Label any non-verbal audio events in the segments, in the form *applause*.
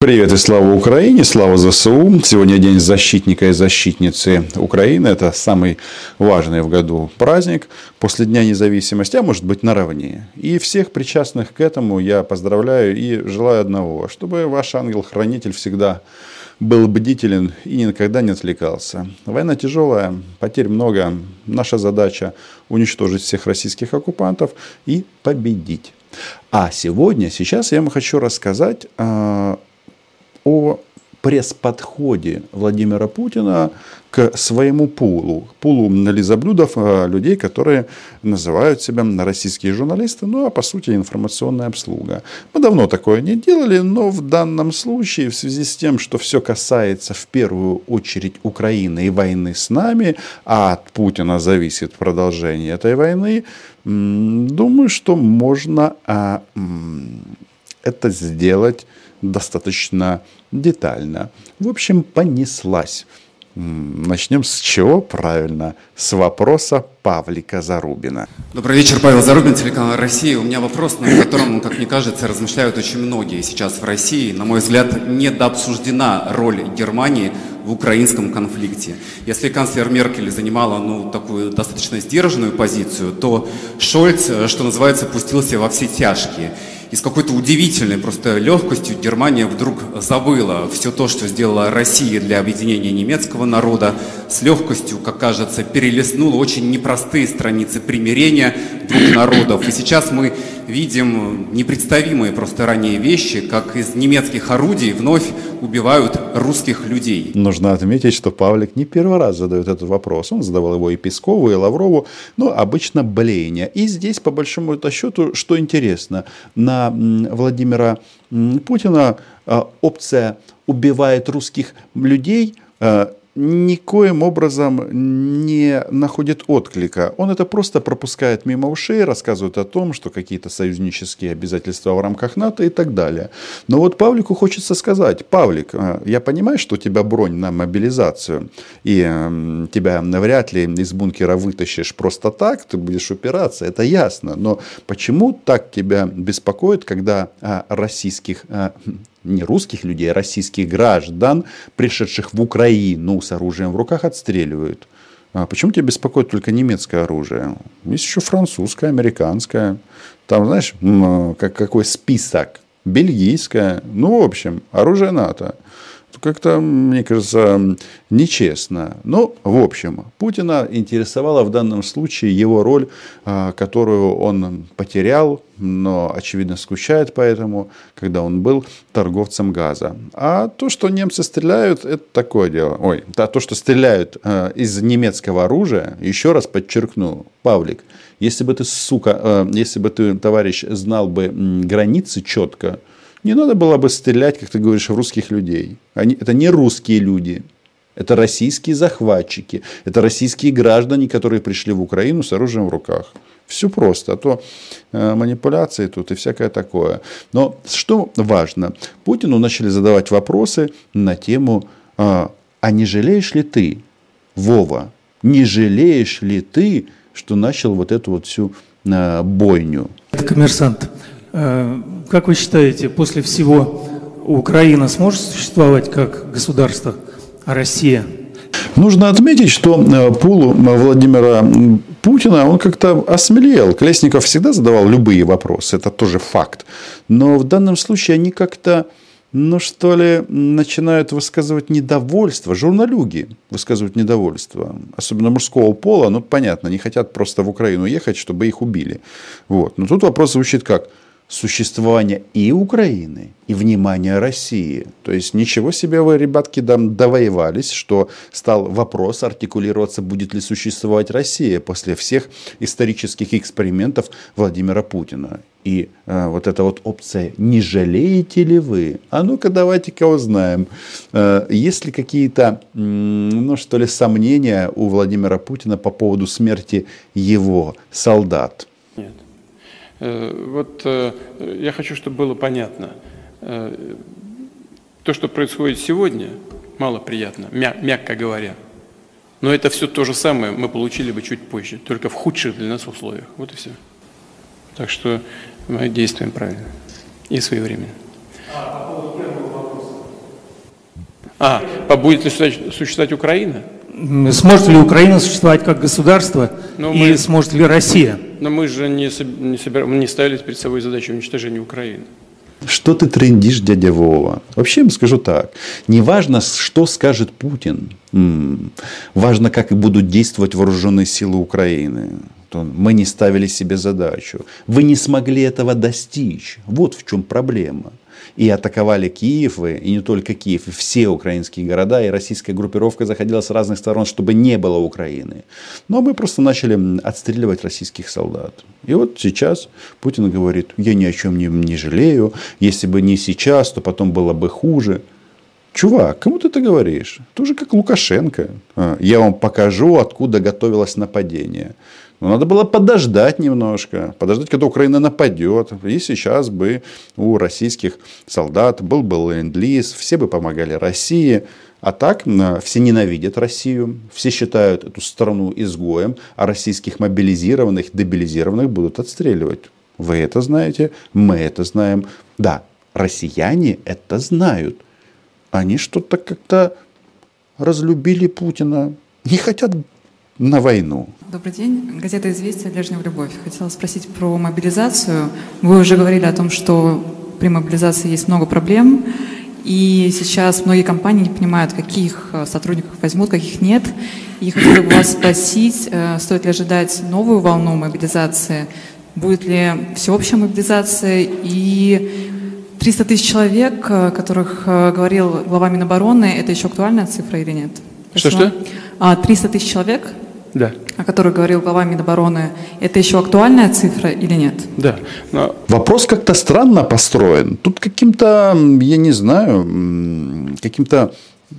Привет и слава Украине, слава ЗСУ. Сегодня день защитника и защитницы Украины. Это самый важный в году праздник после Дня независимости, а может быть наравне. И всех причастных к этому я поздравляю и желаю одного, чтобы ваш ангел-хранитель всегда был бдителен и никогда не отвлекался. Война тяжелая, потерь много. Наша задача уничтожить всех российских оккупантов и победить. А сегодня, сейчас я вам хочу рассказать а, о пресс-подходе Владимира Путина к своему пулу, пулу лизоблюдов, а, людей, которые называют себя российские журналисты, ну а по сути информационная обслуга. Мы давно такое не делали, но в данном случае, в связи с тем, что все касается в первую очередь Украины и войны с нами, а от Путина зависит продолжение этой войны, думаю, что можно а, это сделать достаточно детально. В общем, понеслась. Начнем с чего? Правильно, с вопроса Павлика Зарубина. Добрый вечер, Павел Зарубин, телеканал «Россия». У меня вопрос, над которым, как мне кажется, размышляют очень многие сейчас в России. На мой взгляд, недообсуждена роль Германии в украинском конфликте. Если канцлер Меркель занимала ну, такую достаточно сдержанную позицию, то Шольц, что называется, пустился во все тяжкие. И с какой-то удивительной просто легкостью Германия вдруг забыла все то, что сделала Россия для объединения немецкого народа, с легкостью, как кажется, перелистнула очень непростые страницы примирения двух *coughs* народов. И сейчас мы видим непредставимые просто ранее вещи, как из немецких орудий вновь убивают русских людей. Нужно отметить, что Павлик не первый раз задает этот вопрос. Он задавал его и Пескову, и Лаврову, но обычно блеяния. И здесь, по большому счету, что интересно, на Владимира Путина а, опция убивает русских людей а, никоим образом не находит отклика. Он это просто пропускает мимо ушей, рассказывает о том, что какие-то союзнические обязательства в рамках НАТО и так далее. Но вот Павлику хочется сказать, Павлик, э, я понимаю, что у тебя бронь на мобилизацию, и эм, тебя навряд ли из бункера вытащишь просто так, ты будешь упираться, это ясно. Но почему так тебя беспокоит, когда э, российских э, не русских людей, а российских граждан, пришедших в Украину с оружием в руках, отстреливают. А почему тебя беспокоит только немецкое оружие? Есть еще французское, американское. Там, знаешь, как, какой список. Бельгийское. Ну, в общем, оружие НАТО как-то, мне кажется, нечестно. Но, ну, в общем, Путина интересовала в данном случае его роль, а, которую он потерял, но, очевидно, скучает поэтому, когда он был торговцем газа. А то, что немцы стреляют, это такое дело. Ой, да, то, что стреляют а, из немецкого оружия, еще раз подчеркну, Павлик, если бы ты, сука, а, если бы ты, товарищ, знал бы границы четко, не надо было бы стрелять, как ты говоришь, в русских людей. Они, это не русские люди. Это российские захватчики. Это российские граждане, которые пришли в Украину с оружием в руках. Все просто. А то э, манипуляции тут и всякое такое. Но что важно? Путину начали задавать вопросы на тему, э, а не жалеешь ли ты, Вова, не жалеешь ли ты, что начал вот эту вот всю э, бойню? Коммерсант. Э, как вы считаете, после всего Украина сможет существовать как государство, а Россия? Нужно отметить, что э, пул Владимира Путина, он как-то осмелел. Колесников всегда задавал любые вопросы, это тоже факт. Но в данном случае они как-то, ну что ли, начинают высказывать недовольство. Журналюги высказывают недовольство. Особенно мужского пола, ну понятно, не хотят просто в Украину ехать, чтобы их убили. Вот. Но тут вопрос звучит как – существования и Украины, и внимания России. То есть ничего себе вы, ребятки, там довоевались, что стал вопрос артикулироваться, будет ли существовать Россия после всех исторических экспериментов Владимира Путина. И э, вот эта вот опция «не жалеете ли вы?» А ну-ка давайте-ка узнаем. Э, есть ли какие-то, ну что ли, сомнения у Владимира Путина по поводу смерти его солдат? Э, вот э, я хочу, чтобы было понятно. Э, то, что происходит сегодня, мало приятно, мягко говоря. Но это все то же самое мы получили бы чуть позже, только в худших для нас условиях. Вот и все. Так что мы действуем правильно и своевременно. А по поводу первого вопроса, А, а будет ли существовать Украина? Сможет ли Украина существовать как государство Но и мы- сможет ли Россия? Но мы же не, не, собира- мы не ставили перед собой задачу уничтожения Украины. Что ты трендишь, дядя Вова? Вообще, я вам скажу так. Не важно, что скажет Путин. Важно, как будут действовать вооруженные силы Украины. То Мы не ставили себе задачу. Вы не смогли этого достичь. Вот в чем проблема. И атаковали Киев, и не только Киев, и все украинские города, и российская группировка заходила с разных сторон, чтобы не было Украины. Но мы просто начали отстреливать российских солдат. И вот сейчас Путин говорит, я ни о чем не, не жалею, если бы не сейчас, то потом было бы хуже. Чувак, кому ты это говоришь? Ты уже как Лукашенко. А, Я вам покажу, откуда готовилось нападение. Но надо было подождать немножко, подождать, когда Украина нападет. И сейчас бы у российских солдат был бы ленд-лиз, все бы помогали России. А так все ненавидят Россию, все считают эту страну изгоем, а российских мобилизированных, дебилизированных будут отстреливать. Вы это знаете, мы это знаем. Да, россияне это знают они что-то как-то разлюбили Путина, не хотят на войну. Добрый день. Газета «Известия. Лежнев Любовь». Хотела спросить про мобилизацию. Вы уже говорили о том, что при мобилизации есть много проблем, и сейчас многие компании не понимают, каких э, сотрудников возьмут, каких нет. И хотела бы вас спросить, э, стоит ли ожидать новую волну мобилизации, будет ли всеобщая мобилизация и 300 тысяч человек, о которых э, говорил глава Минобороны, это еще актуальная цифра или нет? Что-что? А, 300 тысяч человек, Да, о которой говорил глава Минобороны, это еще актуальная цифра или нет? да. Но Вопрос как-то странно построен. Тут каким-то, я не знаю, каким-то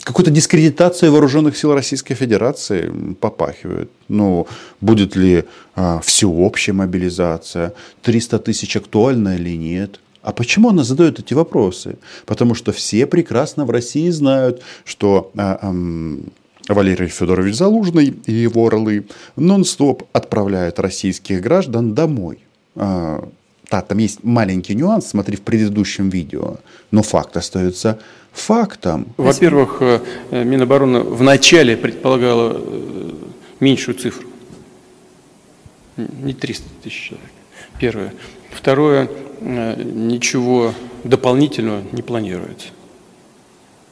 какой-то дискредитацией вооруженных сил Российской Федерации попахивает. Ну, будет ли а, всеобщая мобилизация, 300 тысяч актуальна или нет? А почему она задает эти вопросы? Потому что все прекрасно в России знают, что а, ам, Валерий Федорович Залужный и его орлы нон-стоп отправляют российских граждан домой. Да, там есть маленький нюанс, смотри в предыдущем видео, но факт остается фактом. Во-первых, э, э, Минобороны вначале предполагала э, меньшую цифру. Не 300 тысяч человек. Первое. Второе, ничего дополнительного не планируется.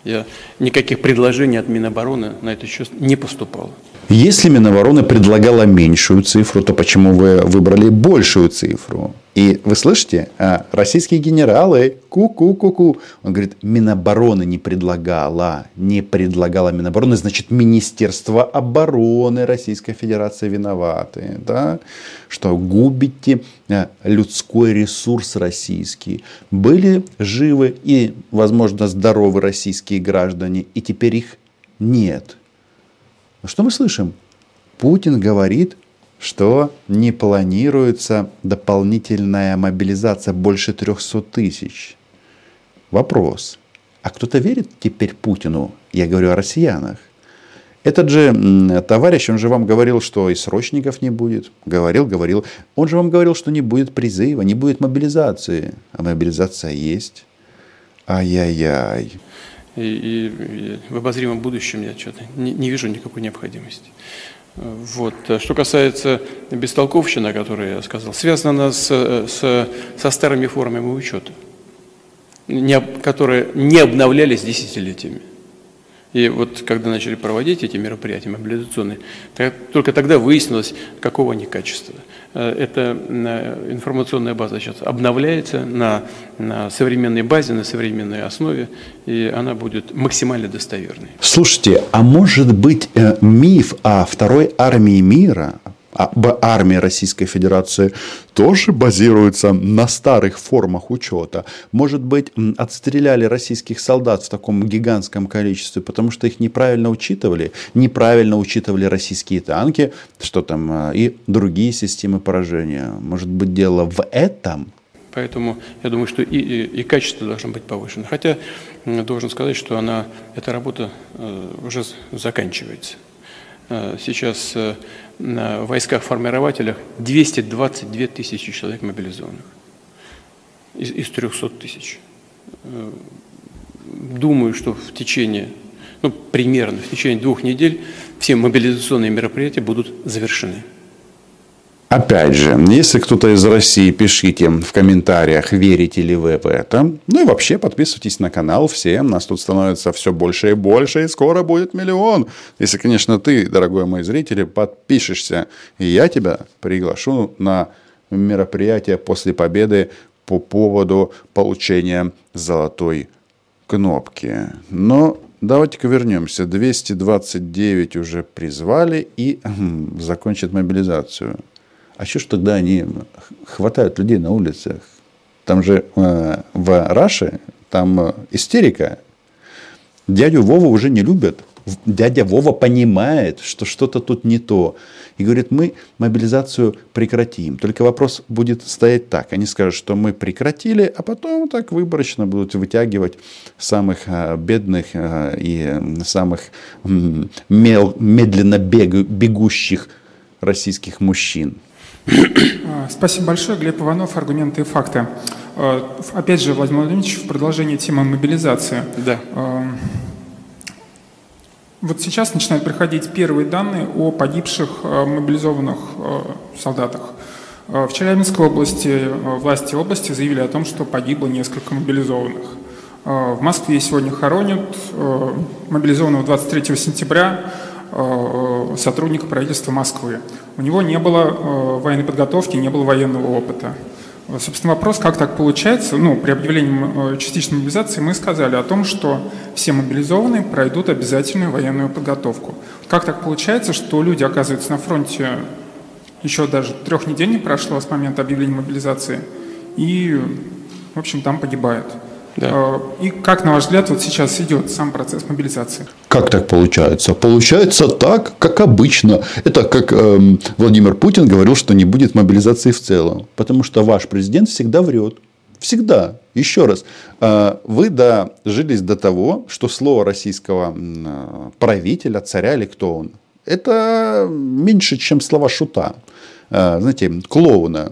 Я, никаких предложений от Минобороны на этот счет не поступало. Если Минобороны предлагала меньшую цифру, то почему вы выбрали большую цифру? И вы слышите, а, российские генералы, ку-ку-ку-ку. Он говорит, Минобороны не предлагала, не предлагала Минобороны, значит, Министерство обороны Российской Федерации виноваты, да? что губите а, людской ресурс российский. Были живы и, возможно, здоровы российские граждане, и теперь их нет. Ну, Что мы слышим? Путин говорит, что не планируется дополнительная мобилизация больше 300 тысяч. Вопрос. А кто-то верит теперь Путину? Я говорю о россиянах. Этот же товарищ, он же вам говорил, что и срочников не будет. Говорил, говорил. Он же вам говорил, что не будет призыва, не будет мобилизации. А мобилизация есть. Ай-яй-яй. И, и- и в обозримом будущем я что-то не, не вижу никакой необходимости. Вот. А Что касается бестолковщины, о которой я сказал, связана она с, с- со старыми формами учета, не которые не обновлялись десятилетиями. И вот когда начали проводить эти мероприятия мобилизационные, только тогда выяснилось, какого они качества. Э, Эта э, информационная база сейчас обновляется на, на современной базе, на современной основе, и она будет максимально достоверной. Слушайте, а может быть э, миф о второй армии мира, об армии Российской Федерации тоже базируется на старых формах учета? Может быть, отстреляли российских солдат в таком гигантском количестве, потому что их неправильно учитывали, неправильно учитывали российские танки, что там, э, и другие системы поражения. Может быть, дело в этом? Поэтому я думаю, что и, и, и качество должно быть повышено. Хотя должен сказать, что она, эта работа э, уже заканчивается. Э, Сейчас э, на войсках-формирователях 222 тысячи человек мобилизованных из, из 300 тысяч. Э, Думаю, что в течение Ну, примерно в течение двух недель все мобилизационные мероприятия будут завершены. Опять же, если кто-то из России, пишите в комментариях, верите ли вы в это. Ну и вообще подписывайтесь на канал все. Нас тут становится все больше и больше, и скоро будет миллион. Если, конечно, ты, дорогой мой зритель, подпишешься, и я тебя приглашу на мероприятие после победы по поводу получения золотой кнопки. Но давайте-ка вернемся. 229 уже призвали и закончат мобилизацию. А что ж тогда они хватают людей на улицах? Там же э, в Раше, там э, истерика. Дядю Вову уже не любят. Дядя Вова понимает, что что-то тут не то. И говорит, мы мобилизацию прекратим. Только вопрос будет стоять так. Они скажут, что мы прекратили, а потом так выборочно будут вытягивать самых э, бедных э, и самых медленно бегущих российских мужчин. А, спасибо большое. Глеб Иванов, аргументы и факты. А, опять же, Владимир Владимирович, в продолжение темы мобилизации. Да. А, вот сейчас начинают приходить первые данные о погибших мобилизованных солдатах. В Челябинской области власти области заявили о том, что погибло несколько мобилизованных. В Москве сегодня хоронят мобилизованного 23 сентября сотрудника правительства Москвы. У него не было э, военной подготовки, не было военного опыта. Собственно, вопрос, как так получается, ну, при объявлении э, частичной мобилизации мы сказали о том, что все мобилизованные пройдут обязательную военную подготовку. Как так получается, что люди оказываются на фронте еще даже трех недель не прошло с момента объявления мобилизации, и, в общем, там погибают? Да. А, и как, на ваш взгляд, вот сейчас идет сам процесс мобилизации? Как так получается? Получается так, как обычно. Это как эм, Владимир Путин говорил, что не будет мобилизации в целом. Потому что ваш президент всегда врет. Всегда. Еще раз. А, вы дожились до того, что слово российского правителя, царя или кто он, это меньше, чем слова шута. Знаете, клоуна.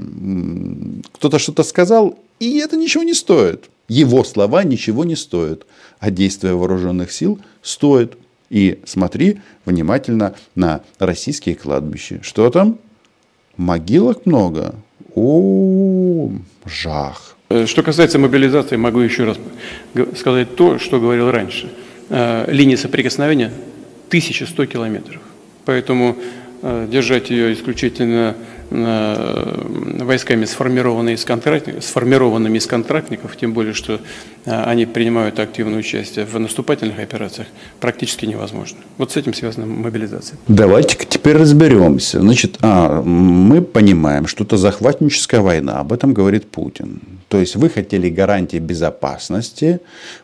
Кто-то что-то сказал, и это ничего не стоит. Его слова ничего не стоят, а действия вооруженных сил стоят. И смотри внимательно на российские кладбища. Что там? Могилок много. О, жах. Э, что касается мобилизации, могу еще раз сказать то, что говорил раньше. Э, линия соприкосновения 1100 километров. Поэтому э, держать ее исключительно войсками, сформированные из контрактников, сформированными из контрактников, тем более, что а, они принимают активное участие в наступательных операциях, практически невозможно. Вот с этим связана мобилизация. давайте теперь разберемся. Значит, а, мы понимаем, что это захватническая война, об этом говорит Путин. То есть вы хотели гарантии безопасности,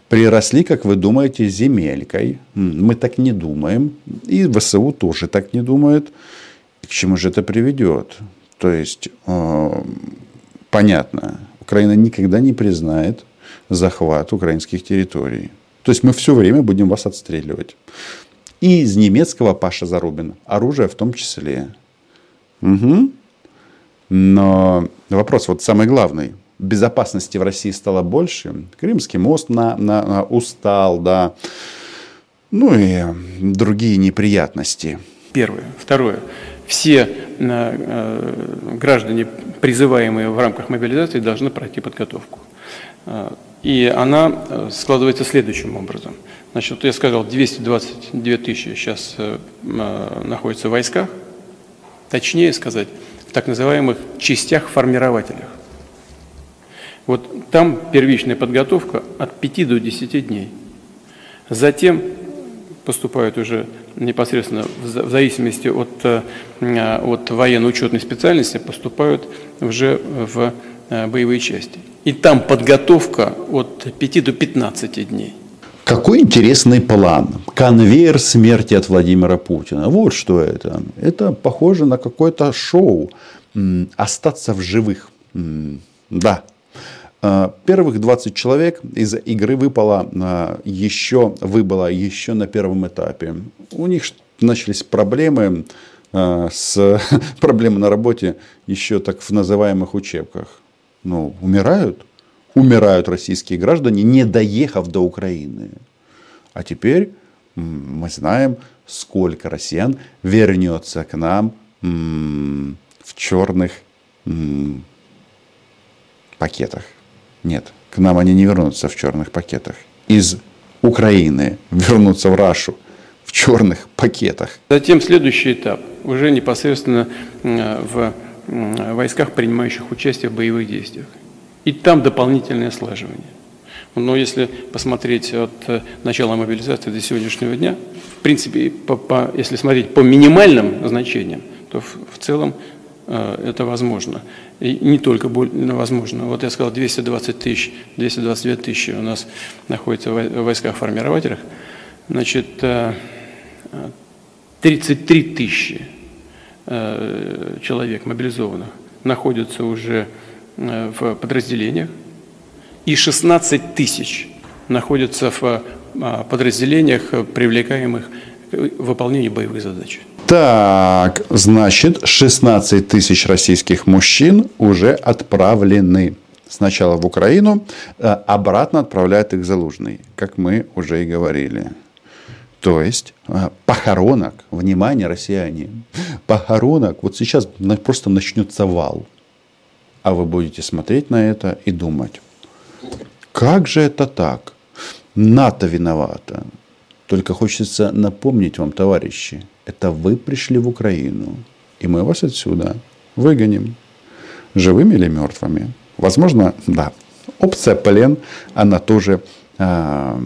приросли, как вы думаете, земелькой. Мы так не думаем. И ВСУ тоже так не думают к чему же это приведет? То есть, э, понятно, Украина никогда не признает захват украинских территорий. То есть мы все время будем вас отстреливать. И из немецкого Паша Зарубина. Оружие в том числе. Угу. Но вопрос вот самый главный. Безопасности в России стало больше. Крымский мост на, на, на устал, да. Ну и другие неприятности. Первое. Второе все э, э, граждане, призываемые в рамках мобилизации, должны пройти подготовку. Э, и она складывается следующим образом. Значит, я сказал, 222 тысячи сейчас находятся в войсках, точнее сказать, в так называемых частях-формирователях. Вот там первичная подготовка от 5 до 10 дней. Затем поступают уже непосредственно в зависимости от, э, от военно-учетной специальности, поступают уже в э, боевые части. И там подготовка от 5 до 15 дней. Какой интересный план. Конвейер смерти от Владимира Путина. Вот что это. Это похоже на какое-то шоу. Остаться в живых. Да, Э, первых 20 человек из игры выпало э, еще, выбыло еще на первом этапе. У них начались проблемы э, с *laughs* проблемы на работе еще так в называемых учебках. Ну, умирают. Умирают российские граждане, не доехав до Украины. А теперь мы знаем, сколько россиян вернется к нам в черных пакетах. Нет, к нам они не вернутся в черных пакетах. Из Украины вернутся в Рашу в черных пакетах. Затем следующий этап, уже непосредственно в войсках, принимающих участие в боевых действиях. И там дополнительное слаживание. Но если посмотреть от э, начала мобилизации до сегодняшнего дня, в принципе, по, по, если смотреть по минимальным значениям, то в, в целом э, это возможно. И не только возможно. Вот я сказал, 220 тысяч, 222 тысячи у нас находится в войсках-формирователях. Значит, э, 33 тысячи э, человек мобилизованных находятся уже э, в подразделениях, и 16 тысяч находятся в э, подразделениях, привлекаемых к выполнению боевых задач. Так, значит, 16 тысяч российских мужчин уже отправлены сначала в Украину, обратно отправляют их Залужный, как мы уже и говорили. То есть а, похоронок, внимание, россияне, похоронок, вот сейчас просто начнется вал. А вы будете смотреть на это и думать, как же это так? НАТО виновата. Только хочется напомнить вам, товарищи, это вы пришли в Украину, и мы вас отсюда выгоним. Живыми или мертвыми? Возможно, да. Опция плен, она тоже а,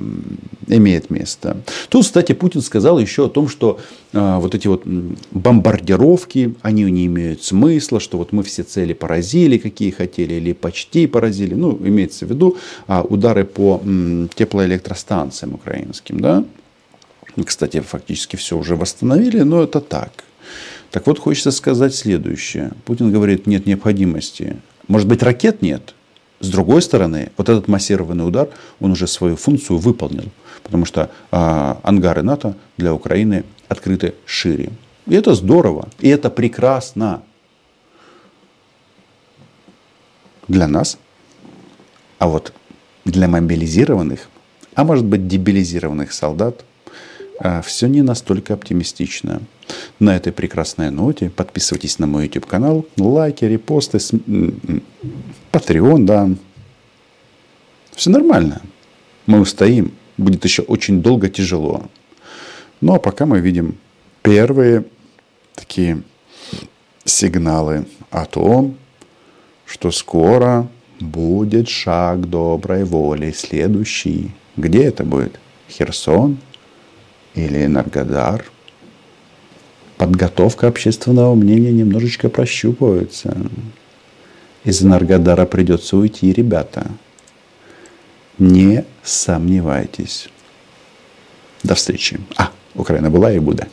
имеет место. Тут, кстати, Путин сказал еще о том, что а, вот эти вот бомбардировки, они не имеют смысла, что вот мы все цели поразили, какие хотели, или почти поразили. Ну, имеется в виду а, удары по м, теплоэлектростанциям украинским, да. Кстати, фактически все уже восстановили, но это так. Так вот, хочется сказать следующее. Путин говорит, нет необходимости. Может быть, ракет нет? С другой стороны, вот этот массированный удар, он уже свою функцию выполнил, потому что а, ангары НАТО для Украины открыты шире. И это здорово, и это прекрасно для нас. А вот для мобилизированных, а может быть дебилизированных солдат, все не настолько оптимистично. На этой прекрасной ноте подписывайтесь на мой YouTube канал, лайки, репосты, Patreon, да. Все нормально. Мы устоим. Будет еще очень долго тяжело. Ну а пока мы видим первые такие сигналы о том, что скоро будет шаг доброй воли следующий. Где это будет? Херсон или Энергодар? подготовка общественного мнения немножечко прощупывается. Из Энергодара придется уйти, ребята. Не сомневайтесь. До встречи. А, Украина была и будет.